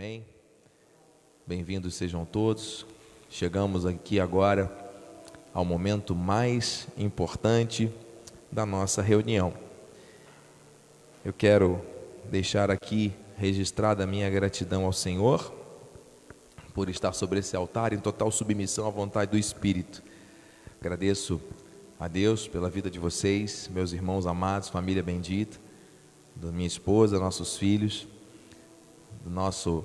Amém. Bem-vindos sejam todos. Chegamos aqui agora ao momento mais importante da nossa reunião. Eu quero deixar aqui registrada a minha gratidão ao Senhor por estar sobre esse altar em total submissão à vontade do Espírito. Agradeço a Deus pela vida de vocês, meus irmãos amados, família bendita, da minha esposa, nossos filhos do nosso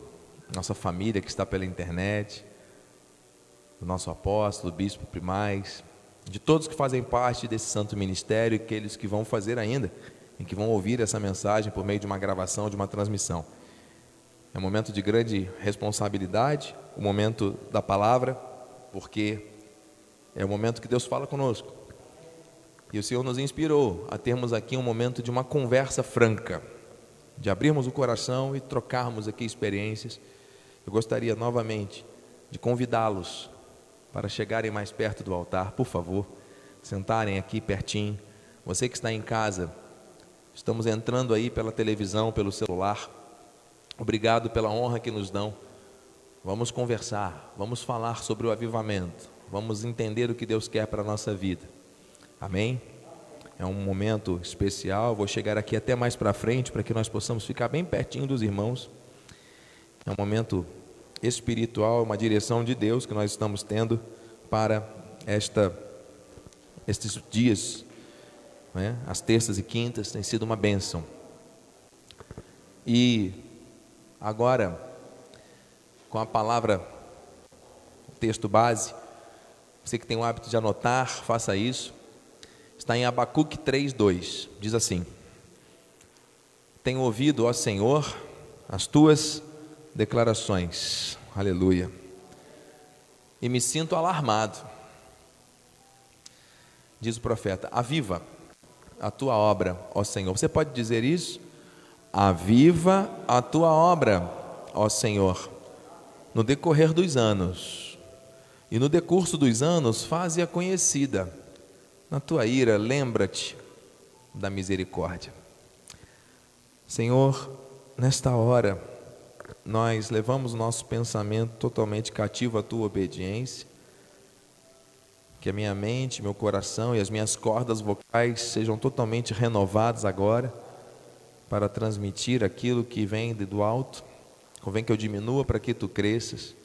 nossa família que está pela internet, do nosso apóstolo, bispo primaz, de todos que fazem parte desse santo ministério e aqueles que vão fazer ainda e que vão ouvir essa mensagem por meio de uma gravação, de uma transmissão. É um momento de grande responsabilidade, o momento da palavra, porque é o momento que Deus fala conosco. E o Senhor nos inspirou a termos aqui um momento de uma conversa franca de abrirmos o coração e trocarmos aqui experiências, eu gostaria novamente de convidá-los para chegarem mais perto do altar, por favor, sentarem aqui pertinho. Você que está em casa, estamos entrando aí pela televisão, pelo celular. Obrigado pela honra que nos dão. Vamos conversar, vamos falar sobre o avivamento, vamos entender o que Deus quer para a nossa vida. Amém? É um momento especial. Vou chegar aqui até mais para frente para que nós possamos ficar bem pertinho dos irmãos. É um momento espiritual, uma direção de Deus que nós estamos tendo para esta estes dias, né? as terças e quintas tem sido uma bênção. E agora, com a palavra, texto base, você que tem o hábito de anotar, faça isso. Está em Abacuque 3:2. Diz assim: Tenho ouvido, ó Senhor, as tuas declarações. Aleluia. E me sinto alarmado. Diz o profeta: Aviva a tua obra, ó Senhor. Você pode dizer isso? Aviva a tua obra, ó Senhor, no decorrer dos anos. E no decurso dos anos, faze-a conhecida na tua ira, lembra-te da misericórdia. Senhor, nesta hora, nós levamos nosso pensamento totalmente cativo à tua obediência. Que a minha mente, meu coração e as minhas cordas vocais sejam totalmente renovados agora para transmitir aquilo que vem do alto. Convém que eu diminua para que tu cresças.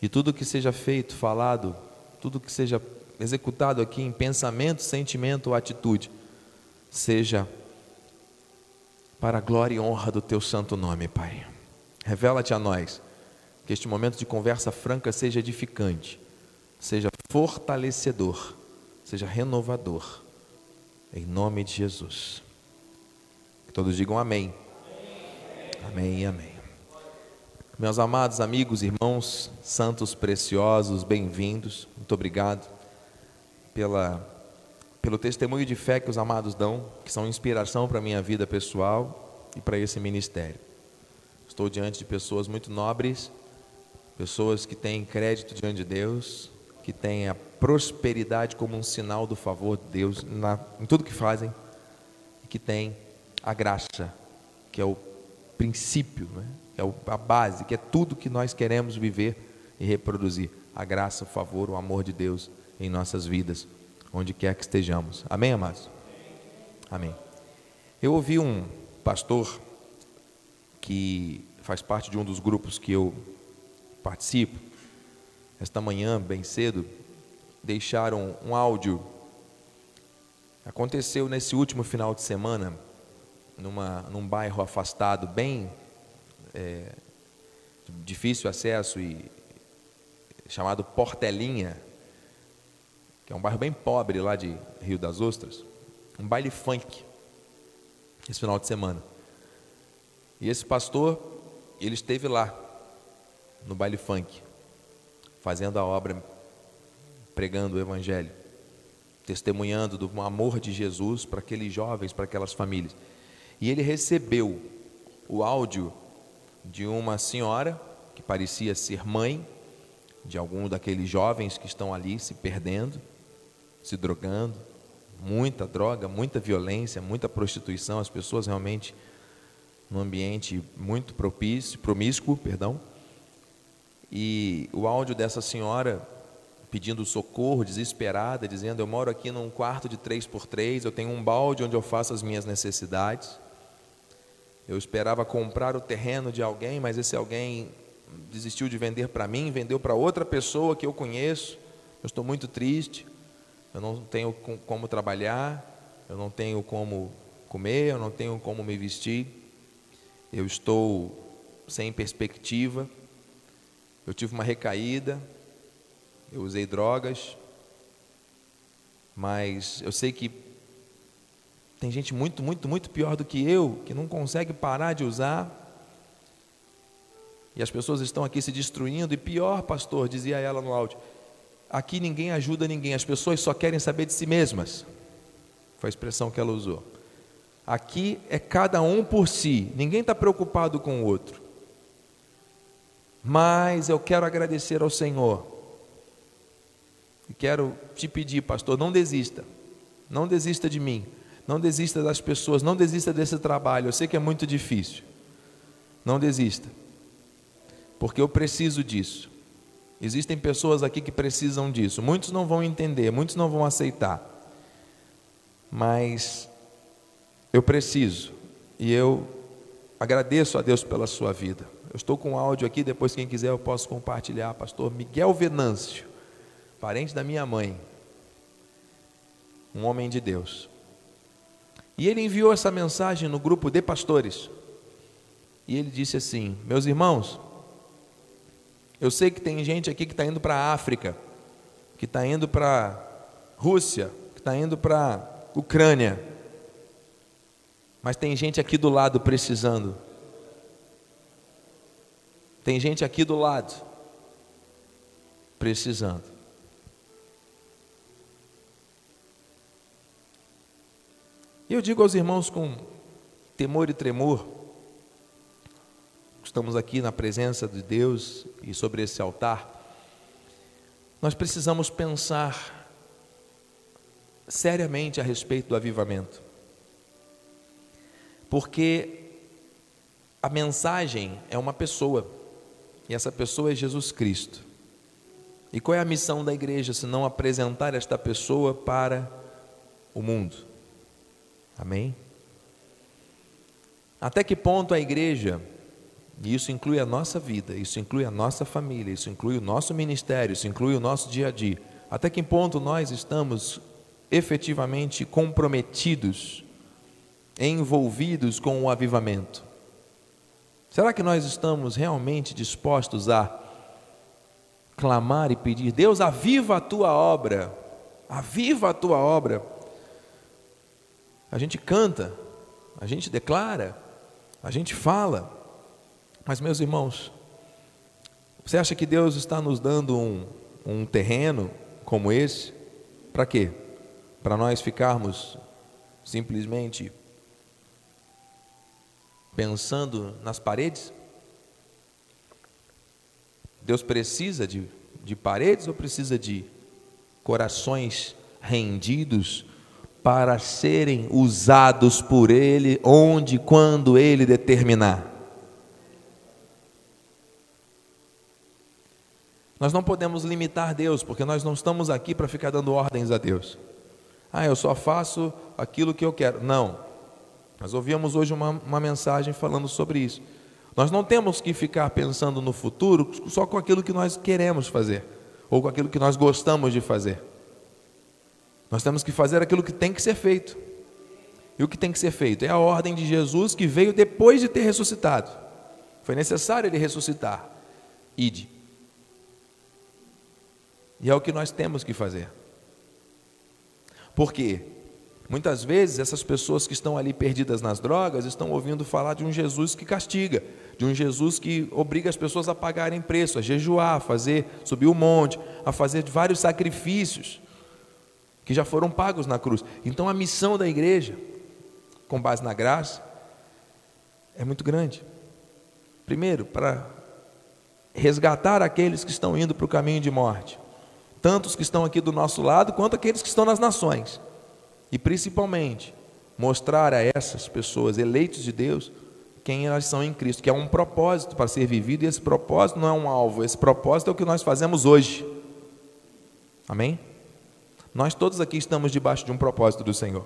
E tudo que seja feito, falado, tudo que seja executado aqui em pensamento, sentimento ou atitude, seja para a glória e honra do teu santo nome, Pai. Revela-te a nós, que este momento de conversa franca seja edificante, seja fortalecedor, seja renovador, em nome de Jesus. Que todos digam amém. Amém e amém. Meus amados amigos, irmãos, santos preciosos, bem-vindos, muito obrigado pela, pelo testemunho de fé que os amados dão, que são inspiração para a minha vida pessoal e para esse ministério. Estou diante de pessoas muito nobres, pessoas que têm crédito diante de Deus, que têm a prosperidade como um sinal do favor de Deus na, em tudo que fazem, e que têm a graça, que é o princípio, né? é a base, que é tudo que nós queremos viver e reproduzir. A graça, o favor, o amor de Deus em nossas vidas, onde quer que estejamos. Amém, amados? Amém. Eu ouvi um pastor que faz parte de um dos grupos que eu participo, esta manhã, bem cedo, deixaram um áudio. Aconteceu nesse último final de semana, numa, num bairro afastado, bem é, difícil acesso e chamado Portelinha, que é um bairro bem pobre lá de Rio das Ostras, um baile funk, esse final de semana. E esse pastor, ele esteve lá, no baile funk, fazendo a obra, pregando o Evangelho, testemunhando do amor de Jesus para aqueles jovens, para aquelas famílias. E ele recebeu o áudio de uma senhora que parecia ser mãe de algum daqueles jovens que estão ali se perdendo se drogando, muita droga, muita violência, muita prostituição, as pessoas realmente num ambiente muito propício, promíscuo, perdão. E o áudio dessa senhora pedindo socorro, desesperada, dizendo: Eu moro aqui num quarto de três por três, eu tenho um balde onde eu faço as minhas necessidades. Eu esperava comprar o terreno de alguém, mas esse alguém desistiu de vender para mim, vendeu para outra pessoa que eu conheço. Eu estou muito triste. Eu não tenho como trabalhar, eu não tenho como comer, eu não tenho como me vestir. Eu estou sem perspectiva. Eu tive uma recaída, eu usei drogas, mas eu sei que tem gente muito, muito, muito pior do que eu, que não consegue parar de usar. E as pessoas estão aqui se destruindo. E pior, pastor, dizia ela no áudio: aqui ninguém ajuda ninguém, as pessoas só querem saber de si mesmas. Foi a expressão que ela usou. Aqui é cada um por si, ninguém está preocupado com o outro. Mas eu quero agradecer ao Senhor e quero te pedir, pastor, não desista. Não desista de mim. Não desista das pessoas. Não desista desse trabalho. Eu sei que é muito difícil. Não desista. Porque eu preciso disso. Existem pessoas aqui que precisam disso. Muitos não vão entender, muitos não vão aceitar. Mas eu preciso. E eu agradeço a Deus pela sua vida. Eu estou com um áudio aqui, depois quem quiser eu posso compartilhar. Pastor Miguel Venâncio parente da minha mãe, um homem de Deus. E ele enviou essa mensagem no grupo de pastores. E ele disse assim: Meus irmãos, eu sei que tem gente aqui que está indo para a África, que está indo para a Rússia, que está indo para a Ucrânia, mas tem gente aqui do lado precisando. Tem gente aqui do lado precisando. E eu digo aos irmãos com temor e tremor, estamos aqui na presença de Deus e sobre esse altar, nós precisamos pensar seriamente a respeito do avivamento. Porque a mensagem é uma pessoa, e essa pessoa é Jesus Cristo. E qual é a missão da igreja se não apresentar esta pessoa para o mundo? Amém? Até que ponto a igreja, e isso inclui a nossa vida, isso inclui a nossa família, isso inclui o nosso ministério, isso inclui o nosso dia a dia, até que ponto nós estamos efetivamente comprometidos, envolvidos com o avivamento? Será que nós estamos realmente dispostos a clamar e pedir: Deus, aviva a tua obra, aviva a tua obra? A gente canta, a gente declara, a gente fala, mas, meus irmãos, você acha que Deus está nos dando um, um terreno como esse? Para quê? Para nós ficarmos simplesmente pensando nas paredes? Deus precisa de, de paredes ou precisa de corações rendidos para serem usados por Ele, onde, quando Ele determinar. Nós não podemos limitar Deus, porque nós não estamos aqui para ficar dando ordens a Deus. Ah, eu só faço aquilo que eu quero. Não. Nós ouvimos hoje uma, uma mensagem falando sobre isso. Nós não temos que ficar pensando no futuro só com aquilo que nós queremos fazer, ou com aquilo que nós gostamos de fazer. Nós temos que fazer aquilo que tem que ser feito. E o que tem que ser feito? É a ordem de Jesus que veio depois de ter ressuscitado. Foi necessário ele ressuscitar. Ide. E é o que nós temos que fazer. Por quê? Muitas vezes essas pessoas que estão ali perdidas nas drogas estão ouvindo falar de um Jesus que castiga, de um Jesus que obriga as pessoas a pagarem preço, a jejuar, a fazer subir o monte, a fazer vários sacrifícios que já foram pagos na cruz. Então a missão da igreja, com base na graça, é muito grande. Primeiro, para resgatar aqueles que estão indo para o caminho de morte, tanto os que estão aqui do nosso lado, quanto aqueles que estão nas nações, e principalmente mostrar a essas pessoas eleitos de Deus quem elas são em Cristo, que é um propósito para ser vivido, e esse propósito não é um alvo, esse propósito é o que nós fazemos hoje. Amém? Nós todos aqui estamos debaixo de um propósito do Senhor.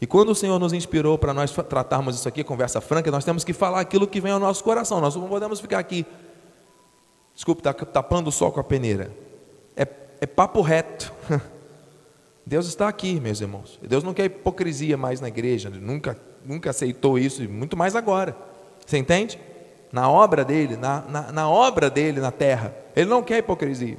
E quando o Senhor nos inspirou para nós tratarmos isso aqui, conversa franca, nós temos que falar aquilo que vem ao nosso coração. Nós não podemos ficar aqui, desculpe, tapando o sol com a peneira. É, é papo reto. Deus está aqui, meus irmãos. Deus não quer hipocrisia mais na igreja, nunca, nunca aceitou isso, muito mais agora. Você entende? Na obra dele, na, na, na obra dele na terra. Ele não quer hipocrisia.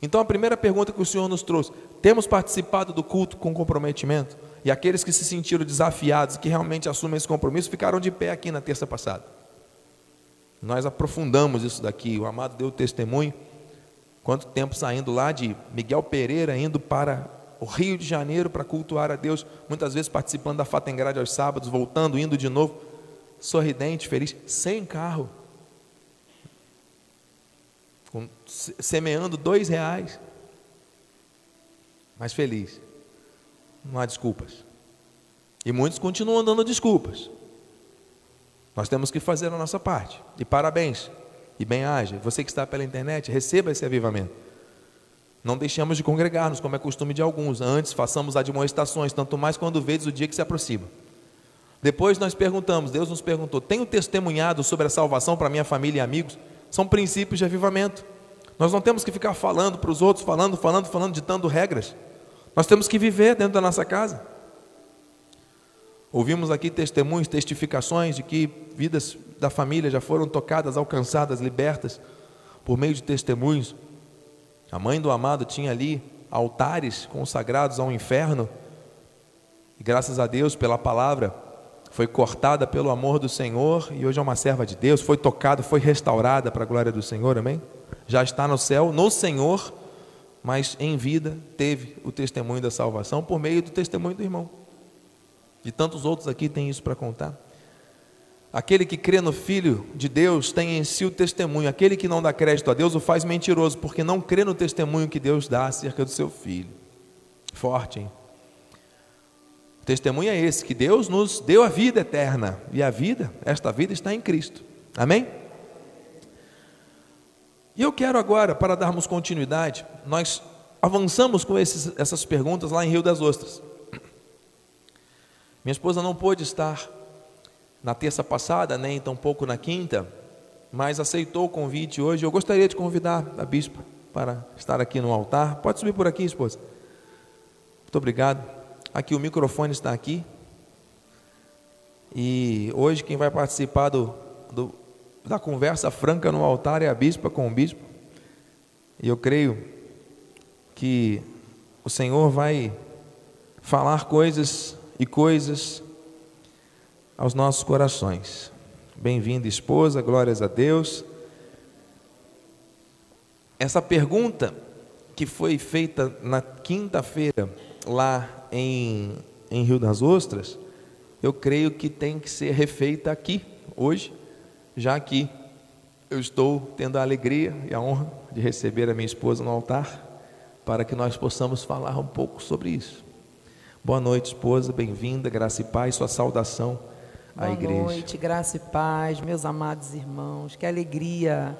Então a primeira pergunta que o Senhor nos trouxe: temos participado do culto com comprometimento? E aqueles que se sentiram desafiados, que realmente assumem esse compromisso, ficaram de pé aqui na terça passada. Nós aprofundamos isso daqui. O amado deu testemunho. Quanto tempo saindo lá de Miguel Pereira, indo para o Rio de Janeiro para cultuar a Deus, muitas vezes participando da Fatengrade aos sábados, voltando, indo de novo, sorridente, feliz, sem carro, com, semeando dois reais, mas feliz não há desculpas. E muitos continuam dando desculpas. Nós temos que fazer a nossa parte. E parabéns. E bem-aja. Você que está pela internet, receba esse avivamento. Não deixemos de congregar-nos, como é costume de alguns. Antes, façamos admoestações, tanto mais quando vedes o dia que se aproxima. Depois nós perguntamos, Deus nos perguntou: tenho testemunhado sobre a salvação para minha família e amigos? São princípios de avivamento. Nós não temos que ficar falando para os outros, falando, falando, falando, ditando regras. Nós temos que viver dentro da nossa casa. Ouvimos aqui testemunhos, testificações de que vidas da família já foram tocadas, alcançadas, libertas por meio de testemunhos. A mãe do amado tinha ali altares consagrados ao inferno. E graças a Deus pela palavra foi cortada pelo amor do Senhor e hoje é uma serva de Deus, foi tocada, foi restaurada para a glória do Senhor, amém? Já está no céu, no Senhor mas em vida teve o testemunho da salvação por meio do testemunho do irmão. E tantos outros aqui têm isso para contar. Aquele que crê no Filho de Deus tem em si o testemunho. Aquele que não dá crédito a Deus o faz mentiroso, porque não crê no testemunho que Deus dá acerca do seu Filho. Forte, hein? O testemunho é esse, que Deus nos deu a vida eterna. E a vida, esta vida está em Cristo. Amém? E eu quero agora, para darmos continuidade, nós avançamos com esses, essas perguntas lá em Rio das Ostras. Minha esposa não pôde estar na terça passada, nem tampouco na quinta, mas aceitou o convite hoje. Eu gostaria de convidar a bispa para estar aqui no altar. Pode subir por aqui, esposa. Muito obrigado. Aqui o microfone está aqui. E hoje quem vai participar do, do da conversa franca no altar é a bispa com o bispo. E eu creio que o Senhor vai falar coisas e coisas aos nossos corações. Bem-vinda, esposa, glórias a Deus. Essa pergunta que foi feita na quinta-feira lá em, em Rio das Ostras, eu creio que tem que ser refeita aqui, hoje, já que eu estou tendo a alegria e a honra de receber a minha esposa no altar, para que nós possamos falar um pouco sobre isso. Boa noite, esposa, bem-vinda, graça e paz, sua saudação à Boa igreja. Boa noite, graça e paz, meus amados irmãos, que alegria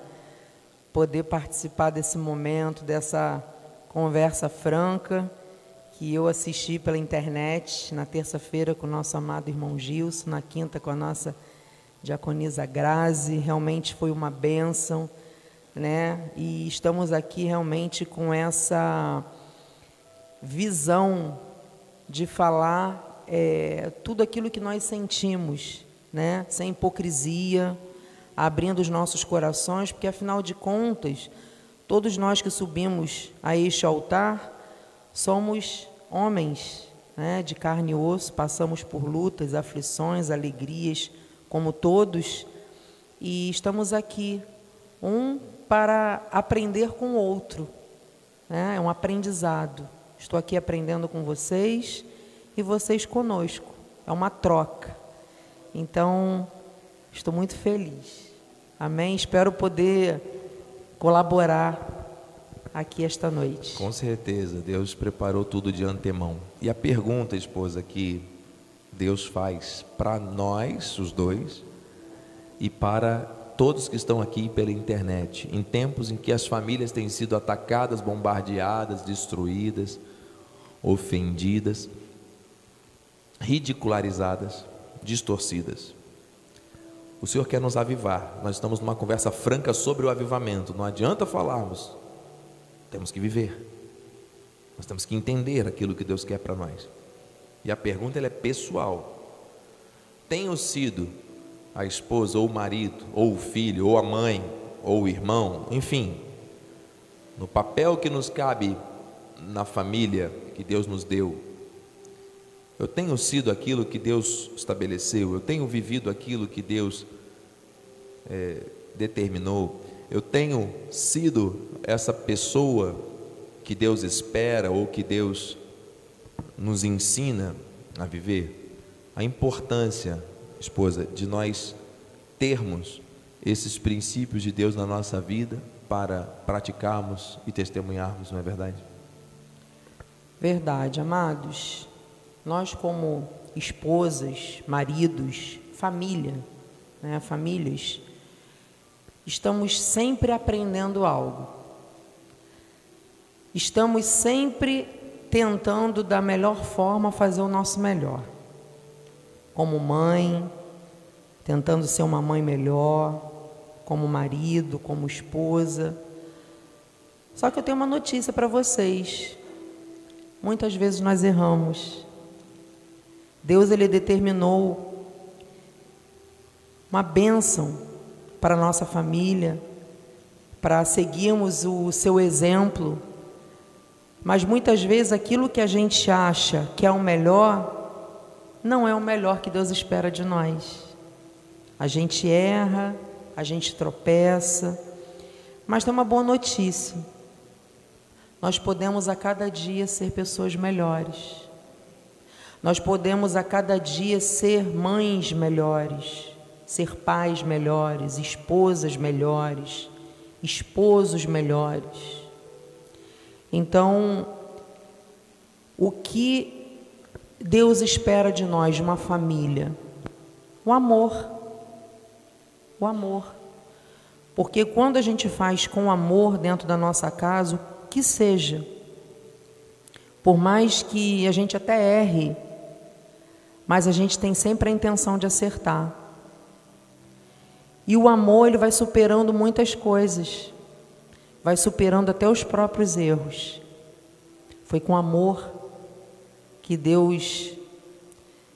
poder participar desse momento, dessa conversa franca que eu assisti pela internet na terça-feira com o nosso amado irmão Gilson, na quinta com a nossa diaconisa Grazi, realmente foi uma bênção, né? E estamos aqui realmente com essa visão de falar é, tudo aquilo que nós sentimos, né? Sem hipocrisia, abrindo os nossos corações, porque afinal de contas, todos nós que subimos a este altar somos homens, né? De carne e osso, passamos por lutas, aflições, alegrias como todos, e estamos aqui, um para aprender com o outro. Né? É um aprendizado. Estou aqui aprendendo com vocês e vocês conosco. É uma troca. Então, estou muito feliz. Amém? Espero poder colaborar aqui esta noite. Com certeza, Deus preparou tudo de antemão. E a pergunta, esposa, que Deus faz para nós, os dois, e para todos que estão aqui pela internet, em tempos em que as famílias têm sido atacadas, bombardeadas, destruídas, ofendidas, ridicularizadas, distorcidas. O Senhor quer nos avivar. Nós estamos numa conversa franca sobre o avivamento. Não adianta falarmos. Temos que viver. Nós temos que entender aquilo que Deus quer para nós. E a pergunta é pessoal. Tenho sido a esposa, ou o marido, ou o filho, ou a mãe, ou o irmão, enfim, no papel que nos cabe na família que Deus nos deu, eu tenho sido aquilo que Deus estabeleceu, eu tenho vivido aquilo que Deus é, determinou, eu tenho sido essa pessoa que Deus espera ou que Deus nos ensina a viver. A importância, esposa, de nós termos esses princípios de Deus na nossa vida para praticarmos e testemunharmos, não é verdade? Verdade, amados. Nós, como esposas, maridos, família, né, famílias, estamos sempre aprendendo algo. Estamos sempre tentando da melhor forma fazer o nosso melhor. Como mãe, tentando ser uma mãe melhor, como marido, como esposa. Só que eu tenho uma notícia para vocês. Muitas vezes nós erramos. Deus ele determinou uma bênção para a nossa família, para seguirmos o seu exemplo. Mas muitas vezes aquilo que a gente acha que é o melhor, não é o melhor que Deus espera de nós. A gente erra, a gente tropeça, mas tem uma boa notícia. Nós podemos a cada dia ser pessoas melhores. Nós podemos a cada dia ser mães melhores, ser pais melhores, esposas melhores, esposos melhores. Então, o que Deus espera de nós, de uma família? O amor. O amor. Porque quando a gente faz com amor dentro da nossa casa, o que seja, por mais que a gente até erre, mas a gente tem sempre a intenção de acertar. E o amor, ele vai superando muitas coisas, vai superando até os próprios erros. Foi com amor que Deus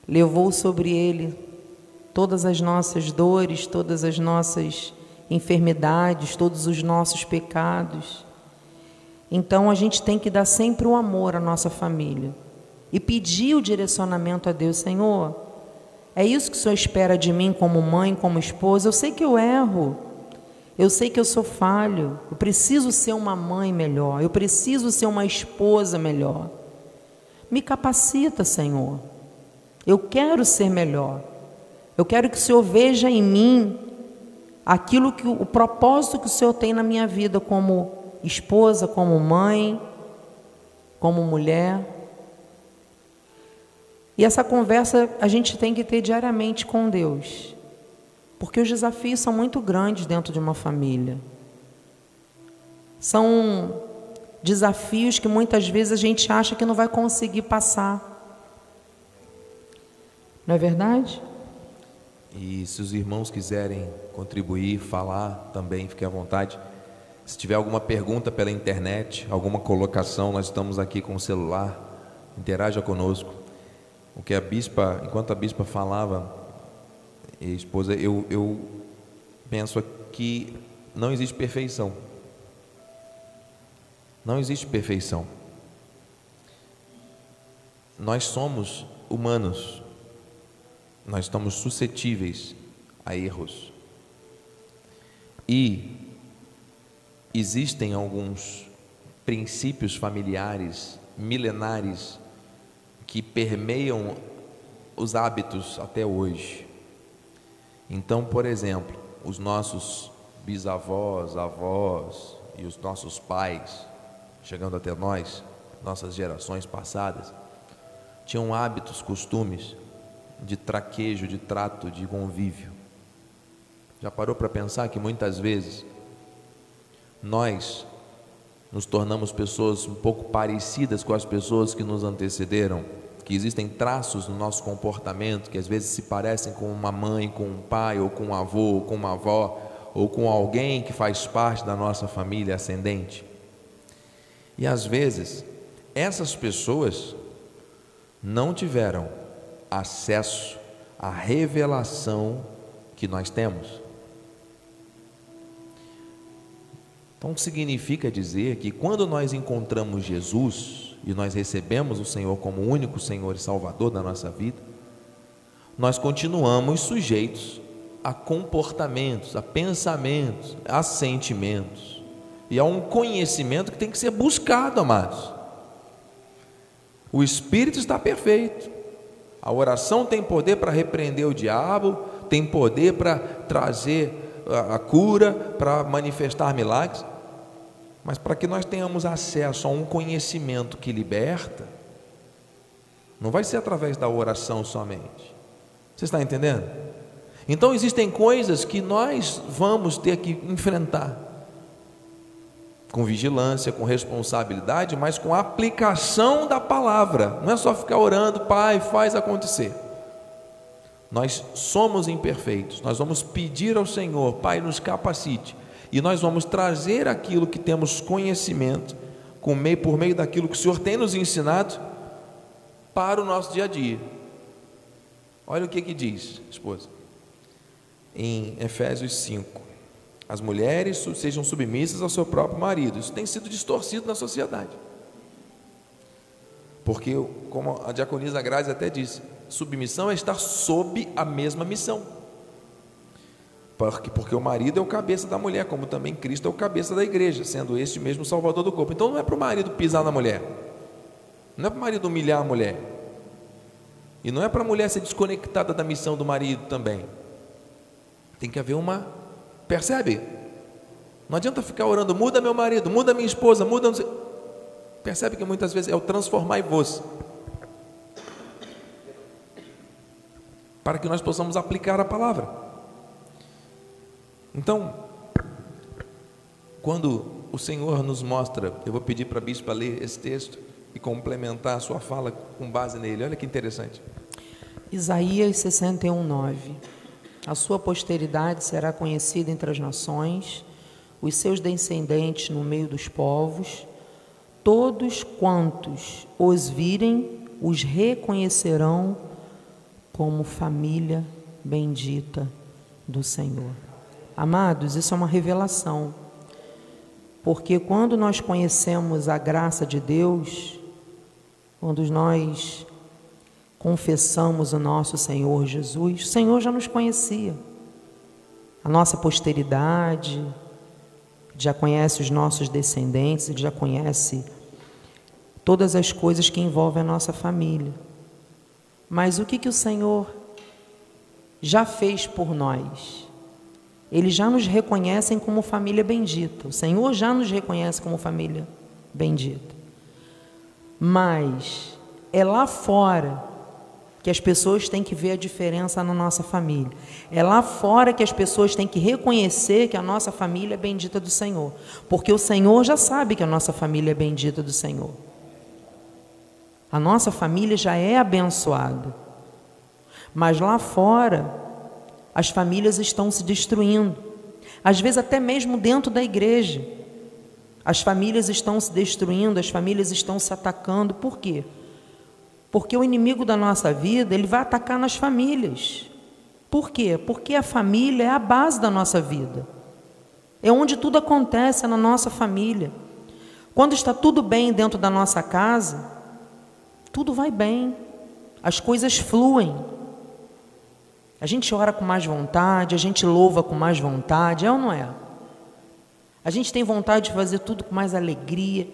levou sobre ele todas as nossas dores, todas as nossas enfermidades, todos os nossos pecados. Então a gente tem que dar sempre o amor à nossa família e pedir o direcionamento a Deus, Senhor. É isso que o Senhor espera de mim como mãe, como esposa. Eu sei que eu erro. Eu sei que eu sou falho. Eu preciso ser uma mãe melhor. Eu preciso ser uma esposa melhor. Me capacita, Senhor. Eu quero ser melhor. Eu quero que o Senhor veja em mim aquilo que o propósito que o Senhor tem na minha vida como esposa, como mãe, como mulher. E essa conversa a gente tem que ter diariamente com Deus, porque os desafios são muito grandes dentro de uma família. São desafios que muitas vezes a gente acha que não vai conseguir passar. Não é verdade? E se os irmãos quiserem contribuir, falar também, fiquem à vontade. Se tiver alguma pergunta pela internet, alguma colocação, nós estamos aqui com o celular. Interaja conosco. O que a bispa, enquanto a bispa falava, esposa, eu, eu penso que não existe perfeição. Não existe perfeição. Nós somos humanos. Nós estamos suscetíveis a erros. E existem alguns princípios familiares milenares que permeiam os hábitos até hoje. Então, por exemplo, os nossos bisavós, avós e os nossos pais, chegando até nós, nossas gerações passadas, tinham hábitos, costumes de traquejo, de trato, de convívio. Já parou para pensar que muitas vezes nós nos tornamos pessoas um pouco parecidas com as pessoas que nos antecederam, que existem traços no nosso comportamento que às vezes se parecem com uma mãe, com um pai, ou com um avô, ou com uma avó, ou com alguém que faz parte da nossa família ascendente. E às vezes, essas pessoas não tiveram acesso à revelação que nós temos. Então significa dizer que quando nós encontramos Jesus e nós recebemos o Senhor como único Senhor e Salvador da nossa vida, nós continuamos sujeitos a comportamentos, a pensamentos, a sentimentos e a um conhecimento que tem que ser buscado, amados. O Espírito está perfeito. A oração tem poder para repreender o diabo, tem poder para trazer a cura, para manifestar milagres, mas para que nós tenhamos acesso a um conhecimento que liberta, não vai ser através da oração somente. Você está entendendo? Então existem coisas que nós vamos ter que enfrentar com vigilância, com responsabilidade, mas com aplicação da palavra. Não é só ficar orando, Pai, faz acontecer. Nós somos imperfeitos, nós vamos pedir ao Senhor, Pai, nos capacite, e nós vamos trazer aquilo que temos conhecimento, com meio, por meio daquilo que o Senhor tem nos ensinado, para o nosso dia a dia. Olha o que, que diz, esposa, em Efésios 5: as mulheres sejam submissas ao seu próprio marido. Isso tem sido distorcido na sociedade. Porque, como a diaconisa Grazi até disse, submissão é estar sob a mesma missão. Porque, o marido é o cabeça da mulher, como também Cristo é o cabeça da igreja, sendo este mesmo salvador do corpo. Então não é para o marido pisar na mulher, não é para o marido humilhar a mulher, e não é para a mulher ser desconectada da missão do marido também. Tem que haver uma. Percebe? Não adianta ficar orando, muda meu marido, muda minha esposa, muda. Percebe que muitas vezes é o transformar em você. para que nós possamos aplicar a palavra. Então, quando o Senhor nos mostra, eu vou pedir para a bispa ler esse texto e complementar a sua fala com base nele. Olha que interessante. Isaías 61, 9. A sua posteridade será conhecida entre as nações, os seus descendentes no meio dos povos. Todos quantos os virem, os reconhecerão como família bendita do Senhor. Amados, isso é uma revelação, porque quando nós conhecemos a graça de Deus, quando nós confessamos o nosso Senhor Jesus, o Senhor já nos conhecia, a nossa posteridade, já conhece os nossos descendentes, já conhece todas as coisas que envolvem a nossa família. Mas o que, que o Senhor já fez por nós? Eles já nos reconhecem como família bendita. O Senhor já nos reconhece como família bendita. Mas é lá fora que as pessoas têm que ver a diferença na nossa família. É lá fora que as pessoas têm que reconhecer que a nossa família é bendita do Senhor. Porque o Senhor já sabe que a nossa família é bendita do Senhor. A nossa família já é abençoada. Mas lá fora, as famílias estão se destruindo. Às vezes, até mesmo dentro da igreja. As famílias estão se destruindo, as famílias estão se atacando. Por quê? Porque o inimigo da nossa vida, ele vai atacar nas famílias. Por quê? Porque a família é a base da nossa vida. É onde tudo acontece, é na nossa família. Quando está tudo bem dentro da nossa casa, tudo vai bem, as coisas fluem. A gente ora com mais vontade, a gente louva com mais vontade, é ou não é? A gente tem vontade de fazer tudo com mais alegria.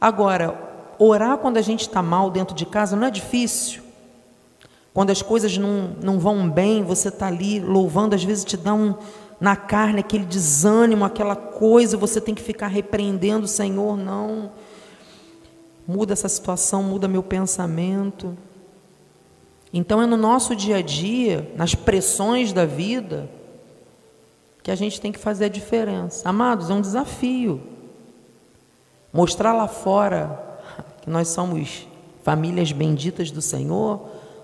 Agora, orar quando a gente está mal dentro de casa não é difícil. Quando as coisas não, não vão bem, você está ali louvando, às vezes te dá um, na carne aquele desânimo, aquela coisa, você tem que ficar repreendendo o Senhor, não muda essa situação, muda meu pensamento. Então é no nosso dia a dia, nas pressões da vida, que a gente tem que fazer a diferença. Amados, é um desafio. Mostrar lá fora que nós somos famílias benditas do Senhor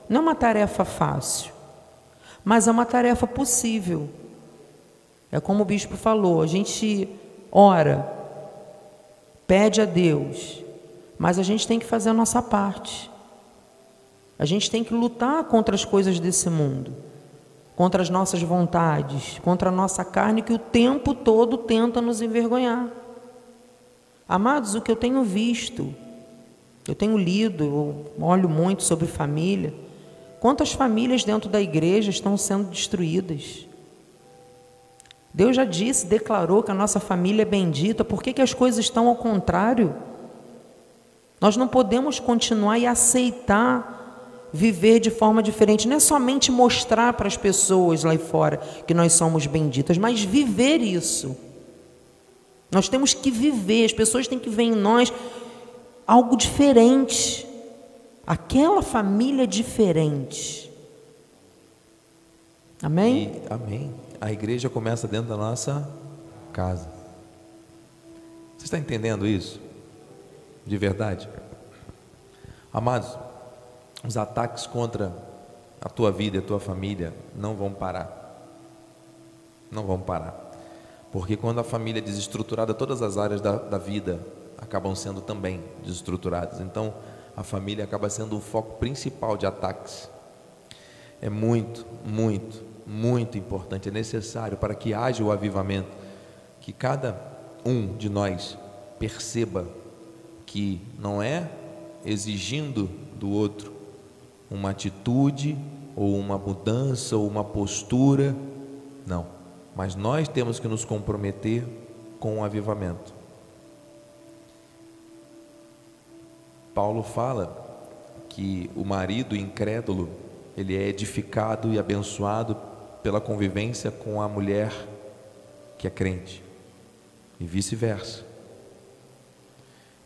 não é uma tarefa fácil, mas é uma tarefa possível. É como o bispo falou, a gente ora, pede a Deus, mas a gente tem que fazer a nossa parte. A gente tem que lutar contra as coisas desse mundo, contra as nossas vontades, contra a nossa carne que o tempo todo tenta nos envergonhar. Amados, o que eu tenho visto, eu tenho lido, eu olho muito sobre família. Quantas famílias dentro da igreja estão sendo destruídas? Deus já disse, declarou que a nossa família é bendita, por que, que as coisas estão ao contrário? Nós não podemos continuar e aceitar viver de forma diferente, não é somente mostrar para as pessoas lá fora que nós somos benditas, mas viver isso. Nós temos que viver, as pessoas têm que ver em nós algo diferente, aquela família diferente. Amém? E, amém a igreja começa dentro da nossa casa. Você está entendendo isso? De verdade? Amados, os ataques contra a tua vida e a tua família não vão parar. Não vão parar. Porque quando a família é desestruturada, todas as áreas da, da vida acabam sendo também desestruturadas. Então, a família acaba sendo o foco principal de ataques. É muito, muito, muito importante, é necessário para que haja o avivamento, que cada um de nós perceba que não é exigindo do outro uma atitude ou uma mudança ou uma postura, não, mas nós temos que nos comprometer com o avivamento. Paulo fala que o marido incrédulo ele é edificado e abençoado pela convivência com a mulher que é crente e vice-versa.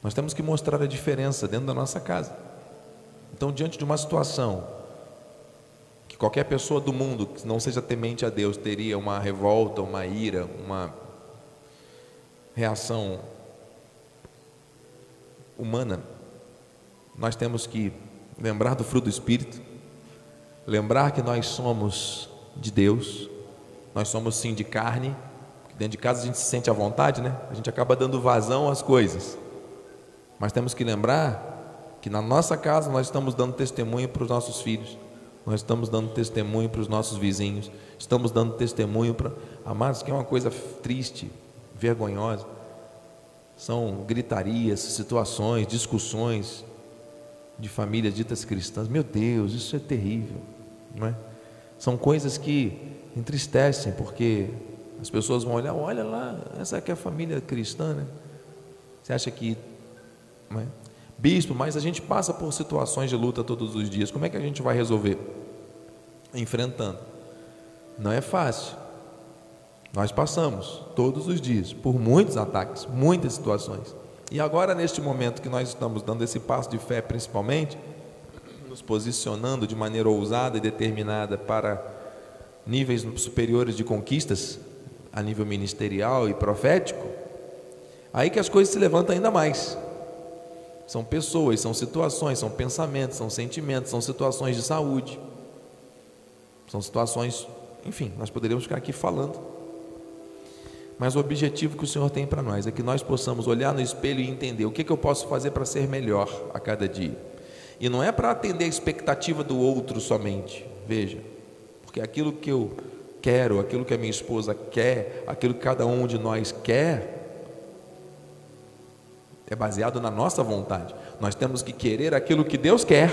Nós temos que mostrar a diferença dentro da nossa casa. Então, diante de uma situação que qualquer pessoa do mundo que não seja temente a Deus teria uma revolta, uma ira, uma reação humana, nós temos que lembrar do fruto do Espírito, lembrar que nós somos de Deus. Nós somos sim de carne. Dentro de casa a gente se sente à vontade, né? A gente acaba dando vazão às coisas. Mas temos que lembrar que na nossa casa nós estamos dando testemunho para os nossos filhos. Nós estamos dando testemunho para os nossos vizinhos. Estamos dando testemunho para. Amados, que é uma coisa triste, vergonhosa. São gritarias, situações, discussões de famílias ditas cristãs. Meu Deus, isso é terrível, não é? São coisas que entristecem, porque as pessoas vão olhar, olha lá, essa aqui é a família cristã, né? Você acha que. É? Bispo, mas a gente passa por situações de luta todos os dias, como é que a gente vai resolver? Enfrentando. Não é fácil. Nós passamos todos os dias por muitos ataques, muitas situações. E agora, neste momento que nós estamos dando esse passo de fé, principalmente, nos posicionando de maneira ousada e determinada para níveis superiores de conquistas a nível ministerial e profético, aí que as coisas se levantam ainda mais. São pessoas, são situações, são pensamentos, são sentimentos, são situações de saúde, são situações, enfim, nós poderíamos ficar aqui falando. Mas o objetivo que o Senhor tem para nós é que nós possamos olhar no espelho e entender o que, que eu posso fazer para ser melhor a cada dia. E não é para atender a expectativa do outro somente, veja, porque aquilo que eu quero, aquilo que a minha esposa quer, aquilo que cada um de nós quer, é baseado na nossa vontade. Nós temos que querer aquilo que Deus quer.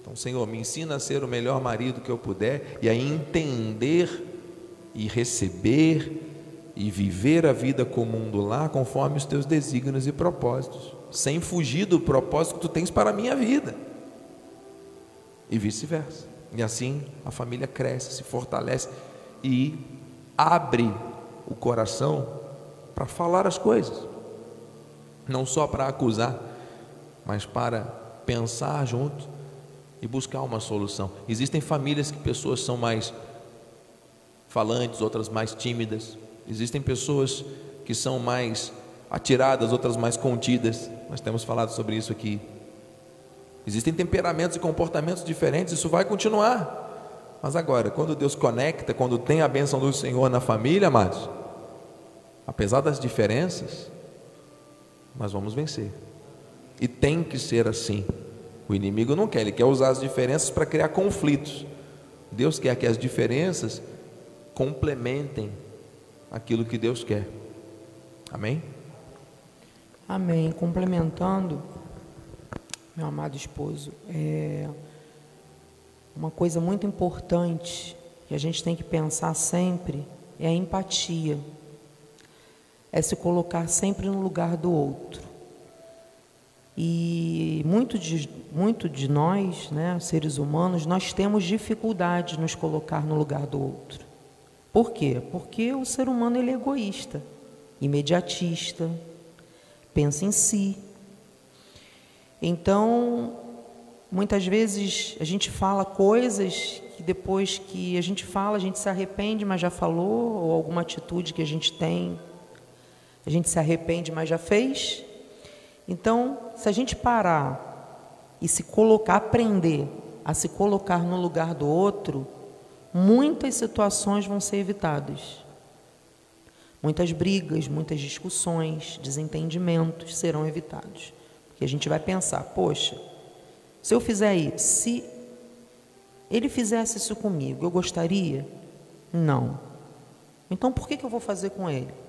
Então, Senhor, me ensina a ser o melhor marido que eu puder e a entender e receber e viver a vida comum do lar conforme os teus desígnios e propósitos sem fugir do propósito que tu tens para a minha vida. E vice-versa. E assim a família cresce, se fortalece e abre o coração para falar as coisas, não só para acusar, mas para pensar junto e buscar uma solução. Existem famílias que pessoas são mais falantes, outras mais tímidas. Existem pessoas que são mais atiradas, outras mais contidas. Nós temos falado sobre isso aqui. Existem temperamentos e comportamentos diferentes, isso vai continuar. Mas agora, quando Deus conecta, quando tem a bênção do Senhor na família, amados, apesar das diferenças, nós vamos vencer. E tem que ser assim. O inimigo não quer, ele quer usar as diferenças para criar conflitos. Deus quer que as diferenças complementem aquilo que Deus quer. Amém? Amém. Complementando, meu amado esposo, é uma coisa muito importante que a gente tem que pensar sempre é a empatia. É se colocar sempre no lugar do outro. E muito de, muito de nós, né, seres humanos, nós temos dificuldade de nos colocar no lugar do outro. Por quê? Porque o ser humano ele é egoísta, imediatista, pensa em si. Então, muitas vezes a gente fala coisas que depois que a gente fala, a gente se arrepende, mas já falou, ou alguma atitude que a gente tem, a gente se arrepende, mas já fez. Então, se a gente parar e se colocar, aprender a se colocar no lugar do outro, muitas situações vão ser evitadas. Muitas brigas, muitas discussões, desentendimentos serão evitados. Porque a gente vai pensar, poxa, se eu fizer isso, se ele fizesse isso comigo, eu gostaria? Não. Então por que, eu vou fazer com ele?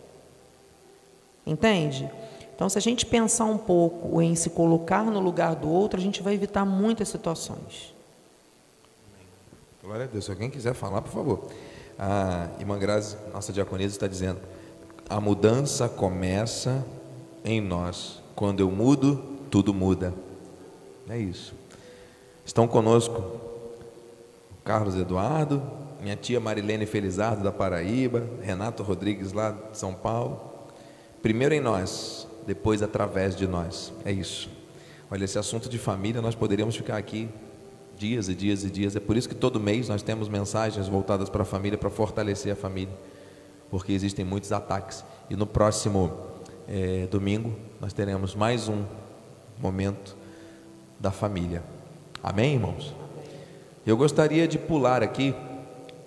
Entende? Então, se a gente pensar um pouco em se colocar no lugar do outro, a gente vai evitar muitas situações. Glória a Deus. Se alguém quiser falar, por favor. A irmã Grazi, nossa diaconisa, está dizendo: a mudança começa em nós. Quando eu mudo, tudo muda. É isso. Estão conosco Carlos Eduardo, minha tia Marilene Felizardo da Paraíba, Renato Rodrigues lá de São Paulo. Primeiro em nós, depois através de nós. É isso. Olha, esse assunto de família, nós poderíamos ficar aqui dias e dias e dias. É por isso que todo mês nós temos mensagens voltadas para a família, para fortalecer a família, porque existem muitos ataques. E no próximo é, domingo nós teremos mais um momento da família. Amém, irmãos? Eu gostaria de pular aqui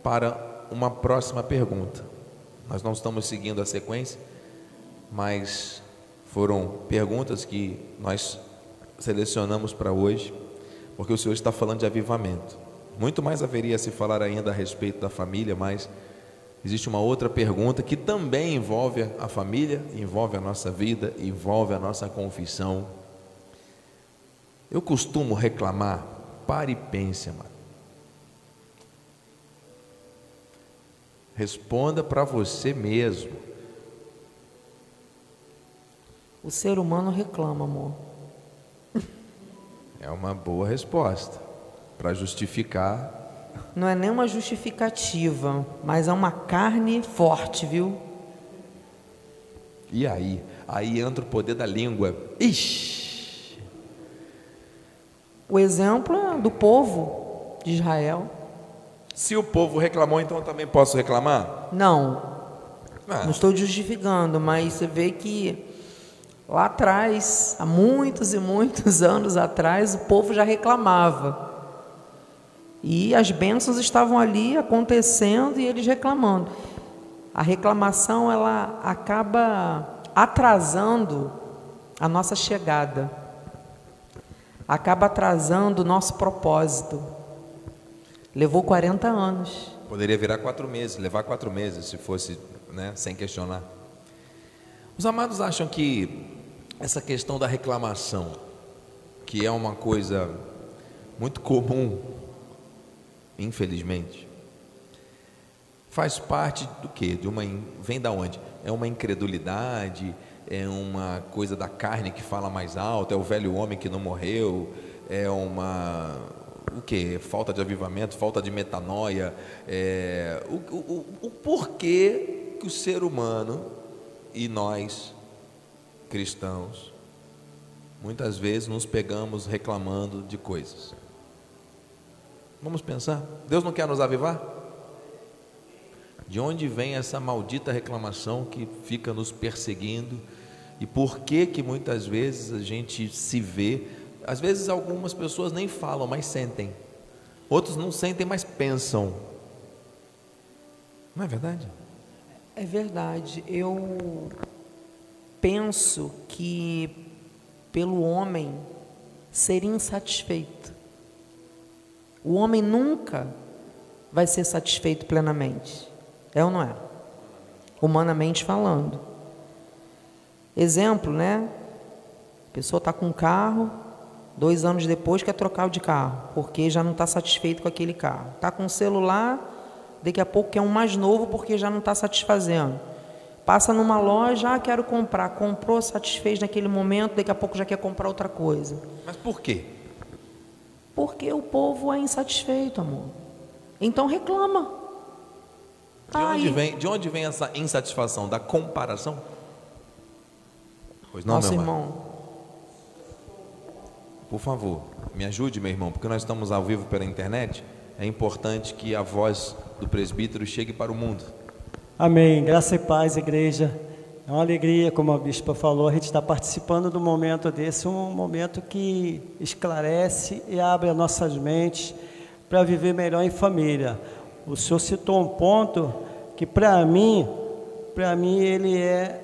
para uma próxima pergunta. Nós não estamos seguindo a sequência, mas foram perguntas que nós selecionamos para hoje, porque o Senhor está falando de avivamento. Muito mais haveria se falar ainda a respeito da família, mas existe uma outra pergunta que também envolve a família, envolve a nossa vida, envolve a nossa confissão. Eu costumo reclamar, pare e pense, amado. Responda para você mesmo. O ser humano reclama, amor. É uma boa resposta para justificar. Não é nem uma justificativa, mas é uma carne forte, viu? E aí? Aí entra o poder da língua. Ixi! O exemplo é do povo de Israel. Se o povo reclamou, então eu também posso reclamar? Não. Ah. Não estou justificando, mas você vê que Lá atrás, há muitos e muitos anos atrás, o povo já reclamava. E as bênçãos estavam ali acontecendo e eles reclamando. A reclamação ela acaba atrasando a nossa chegada, acaba atrasando o nosso propósito. Levou 40 anos. Poderia virar quatro meses, levar quatro meses, se fosse né, sem questionar. Os amados acham que essa questão da reclamação, que é uma coisa muito comum, infelizmente, faz parte do que? De uma vem da onde? É uma incredulidade, é uma coisa da carne que fala mais alto, é o velho homem que não morreu, é uma o que? Falta de avivamento, falta de metanoia, é, o, o, o porquê que o ser humano e nós cristãos, muitas vezes nos pegamos reclamando de coisas. Vamos pensar? Deus não quer nos avivar? De onde vem essa maldita reclamação que fica nos perseguindo? E por que que muitas vezes a gente se vê, às vezes algumas pessoas nem falam, mas sentem. Outros não sentem, mas pensam. Não é verdade? É verdade. Eu penso que pelo homem ser insatisfeito. O homem nunca vai ser satisfeito plenamente. É ou não é? Humanamente falando. Exemplo, né? A pessoa está com um carro, dois anos depois quer trocar o de carro, porque já não está satisfeito com aquele carro. Está com um celular, daqui a pouco quer um mais novo porque já não está satisfazendo. Passa numa loja, ah, quero comprar. Comprou, satisfez naquele momento, daqui a pouco já quer comprar outra coisa. Mas por quê? Porque o povo é insatisfeito, amor. Então reclama. De onde, vem, de onde vem essa insatisfação? Da comparação? Pois não, Nosso meu irmão. irmão. Por favor, me ajude, meu irmão, porque nós estamos ao vivo pela internet. É importante que a voz do presbítero chegue para o mundo. Amém. Graça e paz, igreja. É uma alegria, como a bispa falou, a gente está participando do momento desse, um momento que esclarece e abre as nossas mentes para viver melhor em família. O senhor citou um ponto que para mim, para mim ele é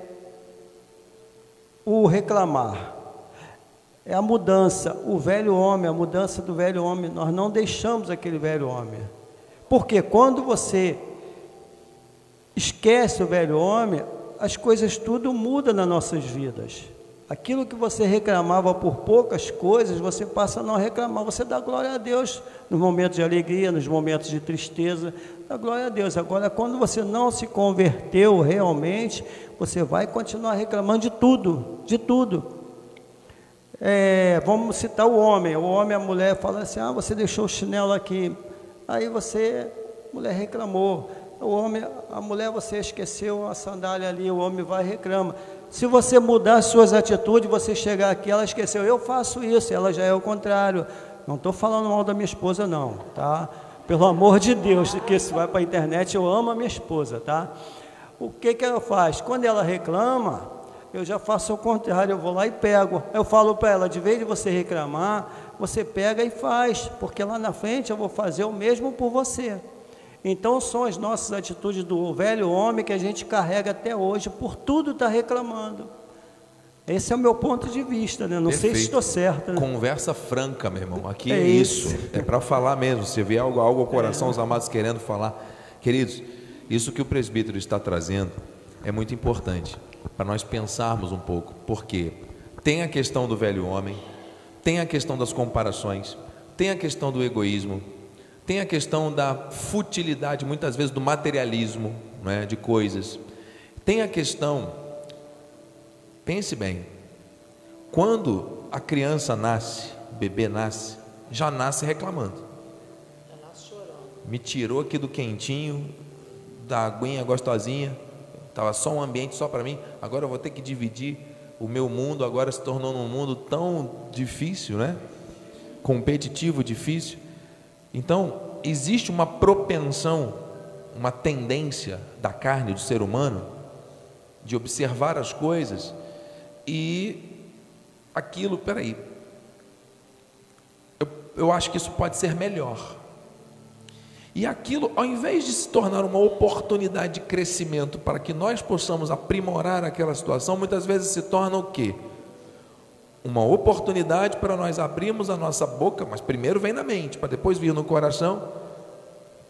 o reclamar. É a mudança, o velho homem, a mudança do velho homem. Nós não deixamos aquele velho homem. Porque quando você esquece o velho homem, as coisas tudo muda nas nossas vidas. Aquilo que você reclamava por poucas coisas, você passa a não reclamar. Você dá glória a Deus nos momentos de alegria, nos momentos de tristeza. Dá glória a Deus. Agora, quando você não se converteu realmente, você vai continuar reclamando de tudo, de tudo. É, vamos citar o homem. O homem, a mulher fala assim: Ah, você deixou o chinelo aqui. Aí você, a mulher reclamou. O homem, a mulher, você esqueceu a sandália ali. O homem vai e reclama. Se você mudar suas atitudes, você chegar aqui, ela esqueceu, eu faço isso, ela já é o contrário. Não estou falando mal da minha esposa, não, tá? Pelo amor de Deus, que isso vai para a internet, eu amo a minha esposa, tá? O que, que ela faz? Quando ela reclama, eu já faço o contrário, eu vou lá e pego. Eu falo para ela, de vez de você reclamar, você pega e faz, porque lá na frente eu vou fazer o mesmo por você. Então são as nossas atitudes do velho homem que a gente carrega até hoje, por tudo está reclamando. Esse é o meu ponto de vista, né? Não sei se estou certo. Né? Conversa franca, meu irmão. Aqui é, é isso. É para falar mesmo. Se vier algo, algo ao coração, é. os amados querendo falar. Queridos, isso que o presbítero está trazendo é muito importante para nós pensarmos um pouco. Porque tem a questão do velho homem, tem a questão das comparações, tem a questão do egoísmo, tem a questão da futilidade, muitas vezes do materialismo né, de coisas. Tem a questão, pense bem, quando a criança nasce, o bebê nasce, já nasce reclamando. Já nasce chorando. Me tirou aqui do quentinho, da aguinha gostosinha, estava só um ambiente só para mim, agora eu vou ter que dividir. O meu mundo agora se tornou um mundo tão difícil, né? Competitivo, difícil. Então, existe uma propensão, uma tendência da carne do ser humano de observar as coisas e aquilo, peraí, eu, eu acho que isso pode ser melhor. E aquilo, ao invés de se tornar uma oportunidade de crescimento para que nós possamos aprimorar aquela situação, muitas vezes se torna o quê? Uma oportunidade para nós abrirmos a nossa boca, mas primeiro vem na mente, para depois vir no coração,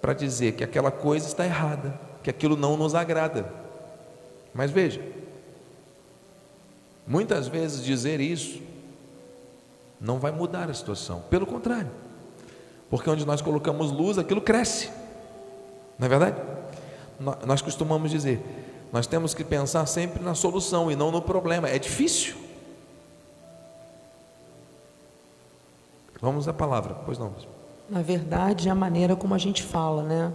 para dizer que aquela coisa está errada, que aquilo não nos agrada. Mas veja, muitas vezes dizer isso não vai mudar a situação, pelo contrário, porque onde nós colocamos luz, aquilo cresce, não é verdade? Nós costumamos dizer, nós temos que pensar sempre na solução e não no problema, é difícil. Vamos à palavra, pois não. Na verdade, é a maneira como a gente fala, né?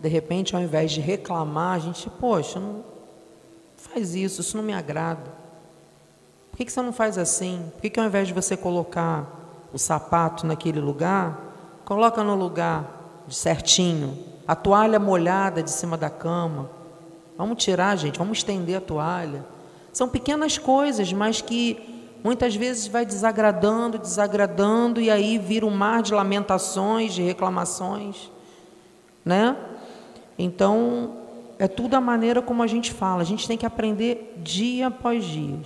De repente, ao invés de reclamar, a gente, poxa, não faz isso, isso não me agrada. Por que, que você não faz assim? Por que, que ao invés de você colocar o sapato naquele lugar, coloca no lugar de certinho, a toalha molhada de cima da cama? Vamos tirar, gente, vamos estender a toalha. São pequenas coisas, mas que muitas vezes vai desagradando, desagradando, e aí vira um mar de lamentações, de reclamações, né? Então, é tudo a maneira como a gente fala. A gente tem que aprender dia após dia.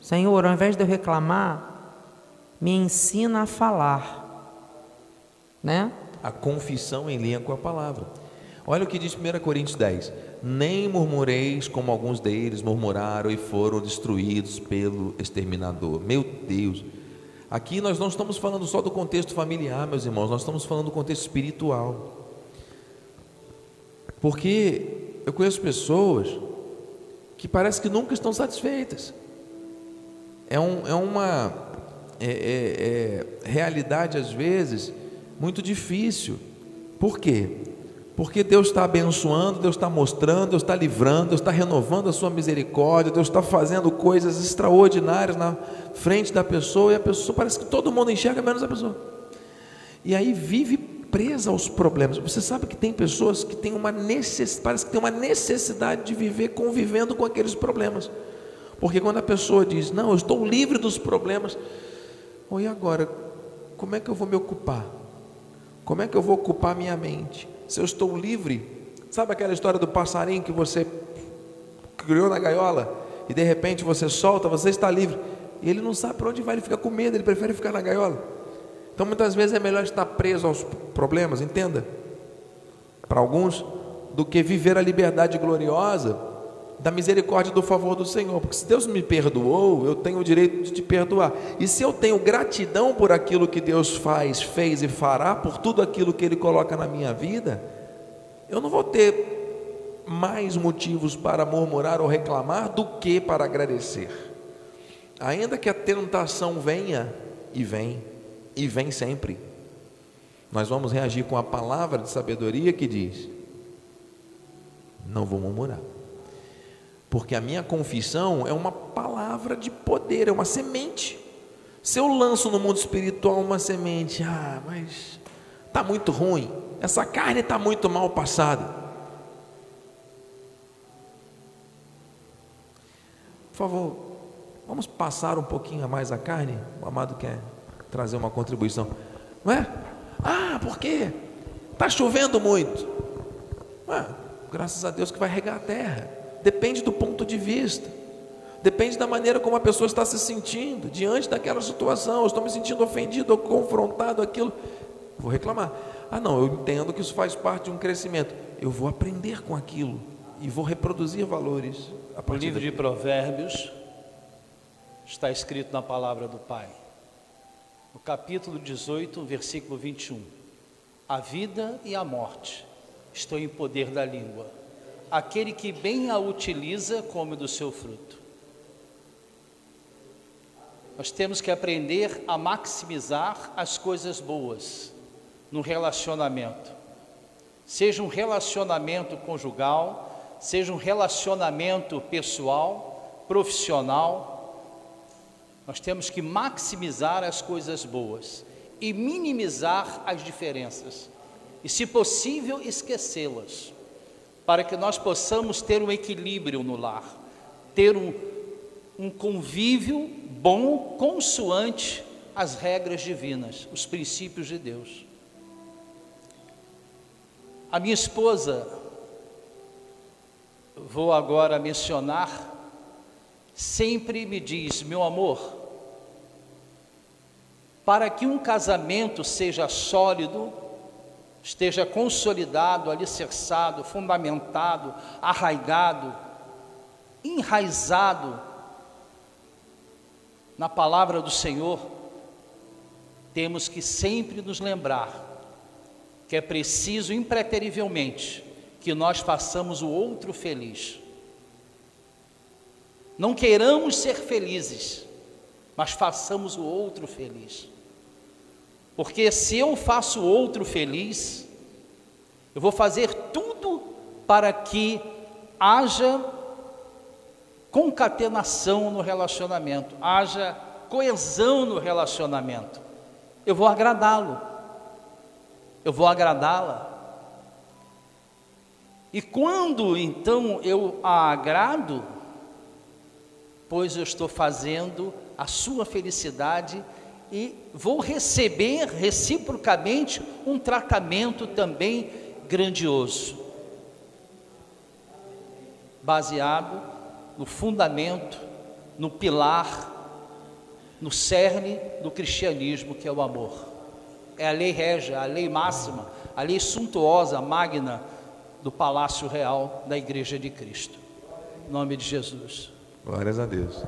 Senhor, ao invés de eu reclamar, me ensina a falar, né? A confissão em linha com a palavra. Olha o que diz 1 Coríntios 10: Nem murmureis como alguns deles murmuraram e foram destruídos pelo exterminador. Meu Deus, aqui nós não estamos falando só do contexto familiar, meus irmãos, nós estamos falando do contexto espiritual. Porque eu conheço pessoas que parece que nunca estão satisfeitas. É, um, é uma é, é, é realidade, às vezes, muito difícil. Por quê? Porque Deus está abençoando, Deus está mostrando, Deus está livrando, Deus está renovando a sua misericórdia, Deus está fazendo coisas extraordinárias na frente da pessoa e a pessoa parece que todo mundo enxerga menos a pessoa. E aí vive presa aos problemas. Você sabe que tem pessoas que têm uma necessidade, parece que tem uma necessidade de viver convivendo com aqueles problemas. Porque quando a pessoa diz, não, eu estou livre dos problemas, oh, e agora? Como é que eu vou me ocupar? Como é que eu vou ocupar minha mente? Se eu estou livre. Sabe aquela história do passarinho que você criou na gaiola e de repente você solta, você está livre. E ele não sabe para onde vai, ele fica com medo, ele prefere ficar na gaiola. Então muitas vezes é melhor estar preso aos problemas, entenda? Para alguns, do que viver a liberdade gloriosa da misericórdia do favor do Senhor, porque se Deus me perdoou, eu tenho o direito de te perdoar. E se eu tenho gratidão por aquilo que Deus faz, fez e fará, por tudo aquilo que Ele coloca na minha vida, eu não vou ter mais motivos para murmurar ou reclamar do que para agradecer. Ainda que a tentação venha e vem, e vem sempre, nós vamos reagir com a palavra de sabedoria que diz: não vou murmurar. Porque a minha confissão é uma palavra de poder, é uma semente. Se eu lanço no mundo espiritual uma semente, ah, mas está muito ruim, essa carne está muito mal passada. Por favor, vamos passar um pouquinho a mais a carne? O amado quer trazer uma contribuição, não é? Ah, por quê? Está chovendo muito. Ué, graças a Deus que vai regar a terra. Depende do ponto de vista. Depende da maneira como a pessoa está se sentindo diante daquela situação. Eu estou me sentindo ofendido ou confrontado aquilo. Vou reclamar. Ah, não, eu entendo que isso faz parte de um crescimento. Eu vou aprender com aquilo e vou reproduzir valores. O livro de Provérbios está escrito na palavra do Pai. No capítulo 18, versículo 21. A vida e a morte estão em poder da língua aquele que bem a utiliza come do seu fruto. Nós temos que aprender a maximizar as coisas boas no relacionamento. Seja um relacionamento conjugal, seja um relacionamento pessoal, profissional, nós temos que maximizar as coisas boas e minimizar as diferenças, e, se possível, esquecê-las para que nós possamos ter um equilíbrio no lar, ter um, um convívio bom, consoante às regras divinas, os princípios de Deus. A minha esposa, vou agora mencionar, sempre me diz: meu amor, para que um casamento seja sólido, esteja consolidado, alicerçado, fundamentado, arraigado, enraizado na palavra do Senhor, temos que sempre nos lembrar que é preciso impreterivelmente que nós façamos o outro feliz. Não queiramos ser felizes, mas façamos o outro feliz. Porque se eu faço outro feliz, eu vou fazer tudo para que haja concatenação no relacionamento, haja coesão no relacionamento. Eu vou agradá-lo, eu vou agradá-la. E quando então eu a agrado, pois eu estou fazendo a sua felicidade e vou receber reciprocamente um tratamento também grandioso, baseado no fundamento, no pilar, no cerne do cristianismo, que é o amor. É a lei régia, a lei máxima, a lei suntuosa, magna do palácio real da Igreja de Cristo. Em nome de Jesus. Glórias a Deus.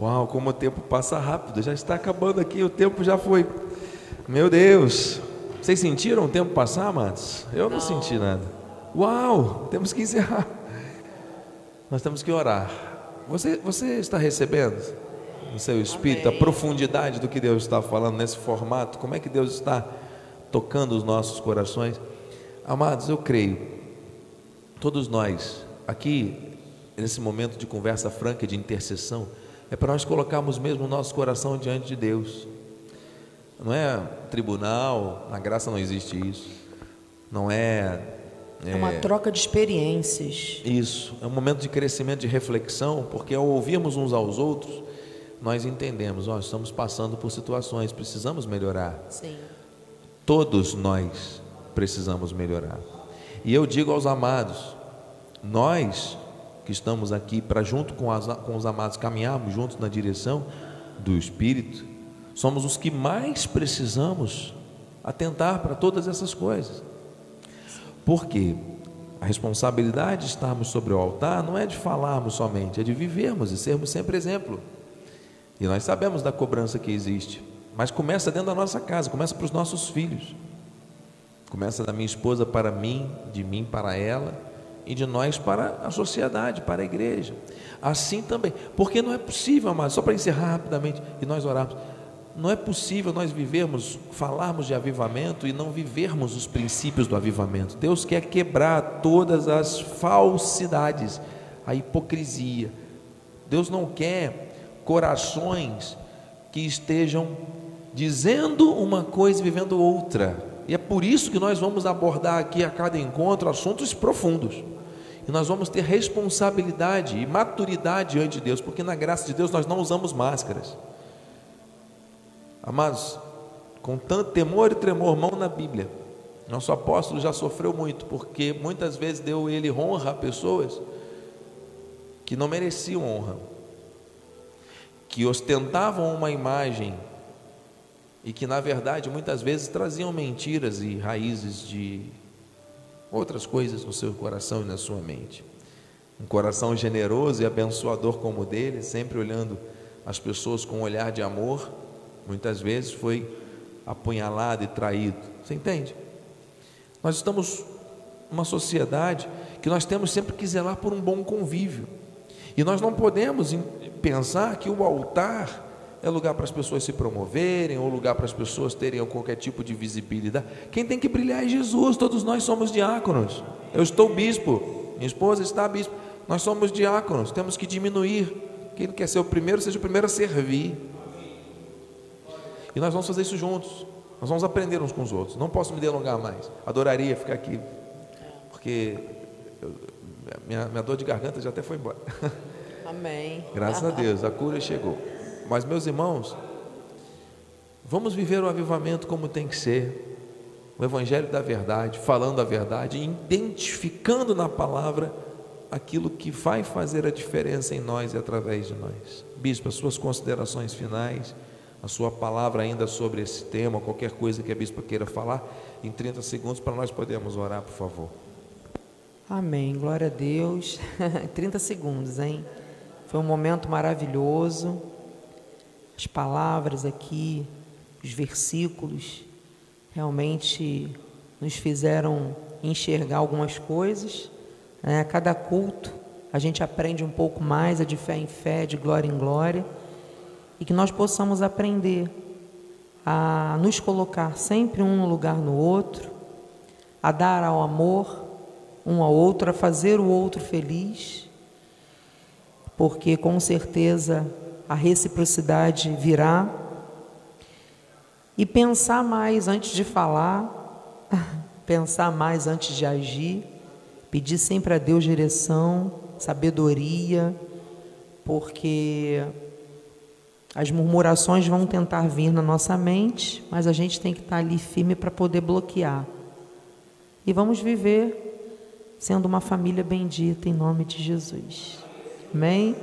Uau, como o tempo passa rápido, já está acabando aqui, o tempo já foi. Meu Deus, vocês sentiram o tempo passar, amados? Eu não, não senti nada. Uau, temos que encerrar. Nós temos que orar. Você, você está recebendo no seu espírito Amém. a profundidade do que Deus está falando nesse formato? Como é que Deus está tocando os nossos corações? Amados, eu creio, todos nós aqui nesse momento de conversa franca, de intercessão, é para nós colocarmos mesmo o nosso coração diante de Deus. Não é tribunal, na graça não existe isso. Não é. É, é uma troca de experiências. Isso, é um momento de crescimento, de reflexão, porque ao ouvirmos uns aos outros, nós entendemos, ó, estamos passando por situações, precisamos melhorar. Sim. Todos nós precisamos melhorar. E eu digo aos amados, nós que estamos aqui para, junto com, as, com os amados, caminharmos juntos na direção do Espírito, somos os que mais precisamos atentar para todas essas coisas. Porque a responsabilidade de estarmos sobre o altar não é de falarmos somente, é de vivermos e sermos sempre exemplo. E nós sabemos da cobrança que existe, mas começa dentro da nossa casa, começa para os nossos filhos. Começa da minha esposa para mim, de mim para ela, e de nós para a sociedade, para a igreja. Assim também, porque não é possível, mas só para encerrar rapidamente e nós orarmos, não é possível nós vivermos, falarmos de avivamento e não vivermos os princípios do avivamento. Deus quer quebrar todas as falsidades, a hipocrisia. Deus não quer corações que estejam dizendo uma coisa e vivendo outra. E é por isso que nós vamos abordar aqui a cada encontro assuntos profundos. E nós vamos ter responsabilidade e maturidade diante de Deus, porque na graça de Deus nós não usamos máscaras. Amados, com tanto temor e tremor, mão na Bíblia. Nosso apóstolo já sofreu muito, porque muitas vezes deu ele honra a pessoas que não mereciam honra, que ostentavam uma imagem e que na verdade muitas vezes traziam mentiras e raízes de outras coisas no seu coração e na sua mente. Um coração generoso e abençoador como o dele, sempre olhando as pessoas com um olhar de amor, muitas vezes foi apunhalado e traído. Você entende? Nós estamos numa sociedade que nós temos sempre que zelar por um bom convívio. E nós não podemos pensar que o altar é lugar para as pessoas se promoverem, ou lugar para as pessoas terem qualquer tipo de visibilidade. Quem tem que brilhar é Jesus, todos nós somos diáconos. Eu estou bispo, minha esposa está bispo. Nós somos diáconos, temos que diminuir. Quem quer ser o primeiro, seja o primeiro a servir. E nós vamos fazer isso juntos. Nós vamos aprender uns com os outros. Não posso me delongar mais. Adoraria ficar aqui, porque eu, minha, minha dor de garganta já até foi embora. Amém. Graças a Deus, a cura chegou. Mas, meus irmãos, vamos viver o avivamento como tem que ser, o Evangelho da verdade, falando a verdade, identificando na palavra aquilo que vai fazer a diferença em nós e através de nós. Bispo, as suas considerações finais, a sua palavra ainda sobre esse tema, qualquer coisa que a bispa queira falar, em 30 segundos para nós podermos orar, por favor. Amém, glória a Deus. 30 segundos, hein? Foi um momento maravilhoso as palavras aqui, os versículos, realmente nos fizeram enxergar algumas coisas. Né? A cada culto a gente aprende um pouco mais, é de fé em fé, de glória em glória, e que nós possamos aprender a nos colocar sempre um no lugar no outro, a dar ao amor um ao outro, a fazer o outro feliz porque com certeza a reciprocidade virá. E pensar mais antes de falar, pensar mais antes de agir, pedir sempre a Deus direção, sabedoria, porque as murmurações vão tentar vir na nossa mente, mas a gente tem que estar ali firme para poder bloquear. E vamos viver sendo uma família bendita em nome de Jesus. Amém?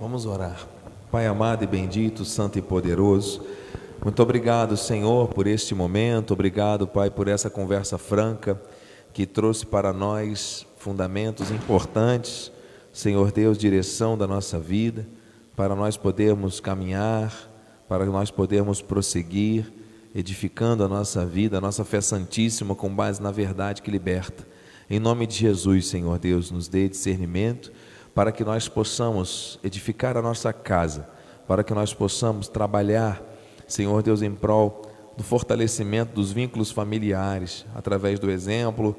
Vamos orar. Pai amado e bendito, santo e poderoso, muito obrigado, Senhor, por este momento, obrigado, Pai, por essa conversa franca que trouxe para nós fundamentos importantes, Senhor Deus, direção da nossa vida, para nós podermos caminhar, para nós podermos prosseguir, edificando a nossa vida, a nossa fé santíssima com base na verdade que liberta. Em nome de Jesus, Senhor Deus, nos dê discernimento para que nós possamos edificar a nossa casa, para que nós possamos trabalhar, Senhor Deus, em prol do fortalecimento dos vínculos familiares, através do exemplo,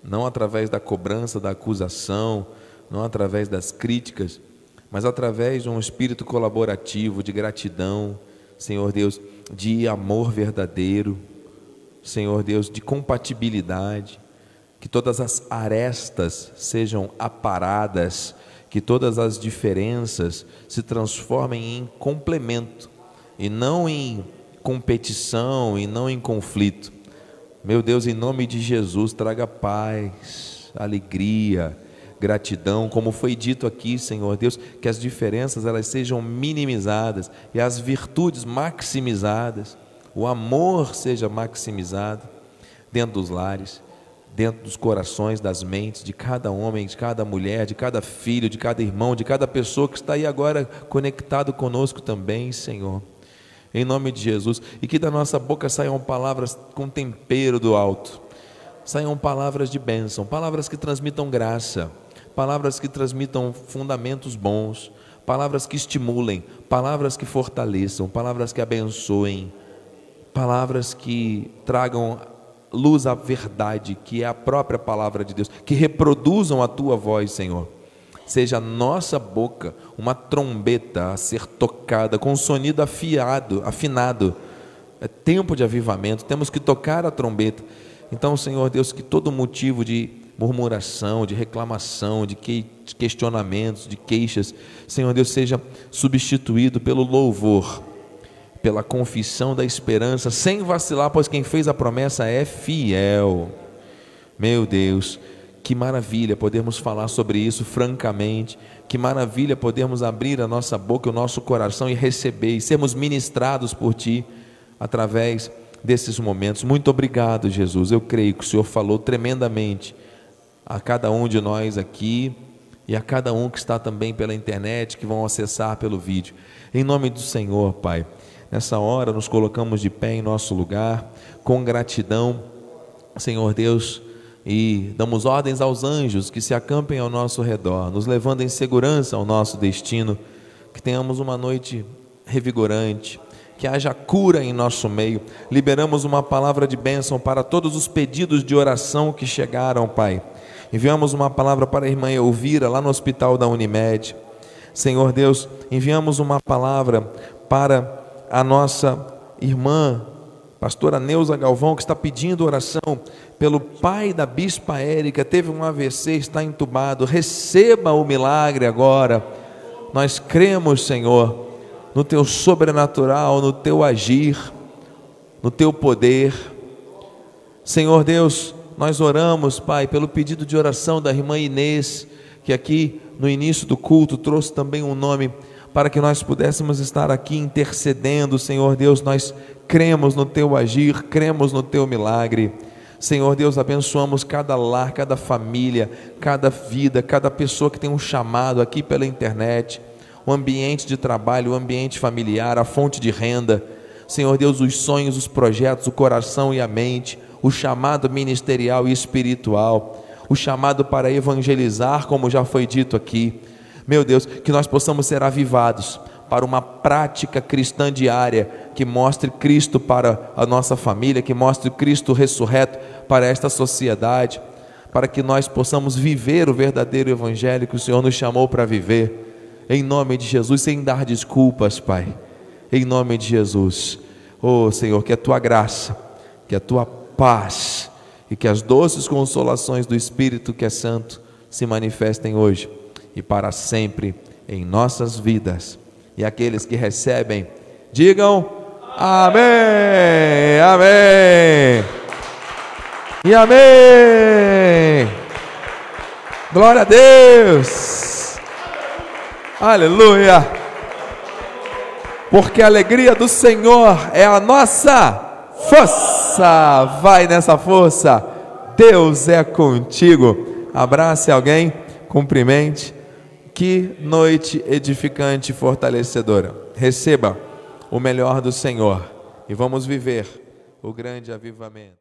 não através da cobrança, da acusação, não através das críticas, mas através de um espírito colaborativo, de gratidão, Senhor Deus, de amor verdadeiro, Senhor Deus, de compatibilidade, que todas as arestas sejam aparadas que todas as diferenças se transformem em complemento e não em competição e não em conflito. Meu Deus, em nome de Jesus, traga paz, alegria, gratidão, como foi dito aqui, Senhor Deus, que as diferenças elas sejam minimizadas e as virtudes maximizadas, o amor seja maximizado dentro dos lares dentro dos corações, das mentes de cada homem, de cada mulher, de cada filho, de cada irmão, de cada pessoa que está aí agora conectado conosco também, Senhor. Em nome de Jesus. E que da nossa boca saiam palavras com tempero do alto. Saiam palavras de bênção, palavras que transmitam graça, palavras que transmitam fundamentos bons, palavras que estimulem, palavras que fortaleçam, palavras que abençoem, palavras que tragam luz à verdade, que é a própria palavra de Deus, que reproduzam a tua voz, Senhor. Seja nossa boca uma trombeta a ser tocada, com um sonido afiado, afinado. É tempo de avivamento, temos que tocar a trombeta. Então, Senhor Deus, que todo motivo de murmuração, de reclamação, de questionamentos, de queixas, Senhor Deus, seja substituído pelo louvor pela confissão da esperança, sem vacilar, pois quem fez a promessa é fiel. Meu Deus, que maravilha podermos falar sobre isso francamente, que maravilha podermos abrir a nossa boca, o nosso coração e receber e sermos ministrados por Ti através desses momentos. Muito obrigado, Jesus. Eu creio que o Senhor falou tremendamente a cada um de nós aqui e a cada um que está também pela internet, que vão acessar pelo vídeo. Em nome do Senhor, Pai. Nessa hora nos colocamos de pé em nosso lugar, com gratidão, Senhor Deus, e damos ordens aos anjos que se acampem ao nosso redor, nos levando em segurança ao nosso destino, que tenhamos uma noite revigorante, que haja cura em nosso meio. Liberamos uma palavra de bênção para todos os pedidos de oração que chegaram, Pai. Enviamos uma palavra para a irmã Elvira, lá no hospital da Unimed. Senhor Deus, enviamos uma palavra para a nossa irmã, pastora Neuza Galvão, que está pedindo oração pelo pai da bispa Érica, teve um AVC, está entubado. Receba o milagre agora. Nós cremos, Senhor, no teu sobrenatural, no teu agir, no teu poder. Senhor Deus, nós oramos, Pai, pelo pedido de oração da irmã Inês, que aqui no início do culto trouxe também um nome para que nós pudéssemos estar aqui intercedendo, Senhor Deus, nós cremos no teu agir, cremos no teu milagre. Senhor Deus, abençoamos cada lar, cada família, cada vida, cada pessoa que tem um chamado aqui pela internet, o ambiente de trabalho, o ambiente familiar, a fonte de renda. Senhor Deus, os sonhos, os projetos, o coração e a mente, o chamado ministerial e espiritual, o chamado para evangelizar, como já foi dito aqui meu Deus, que nós possamos ser avivados para uma prática cristã diária que mostre Cristo para a nossa família, que mostre Cristo ressurreto para esta sociedade. para que nós possamos viver o verdadeiro evangelho que o Senhor nos chamou para viver. Em nome de Jesus, sem dar desculpas, Pai. Em nome de Jesus. Oh, Senhor, que a tua graça, que a tua paz e que as doces consolações do Espírito que é santo se manifestem hoje e para sempre em nossas vidas. E aqueles que recebem, digam amém, amém e amém. Glória a Deus, aleluia, porque a alegria do Senhor é a nossa força. Vai nessa força, Deus é contigo. Abrace alguém, cumprimente. Que noite edificante e fortalecedora. Receba o melhor do Senhor e vamos viver o grande avivamento.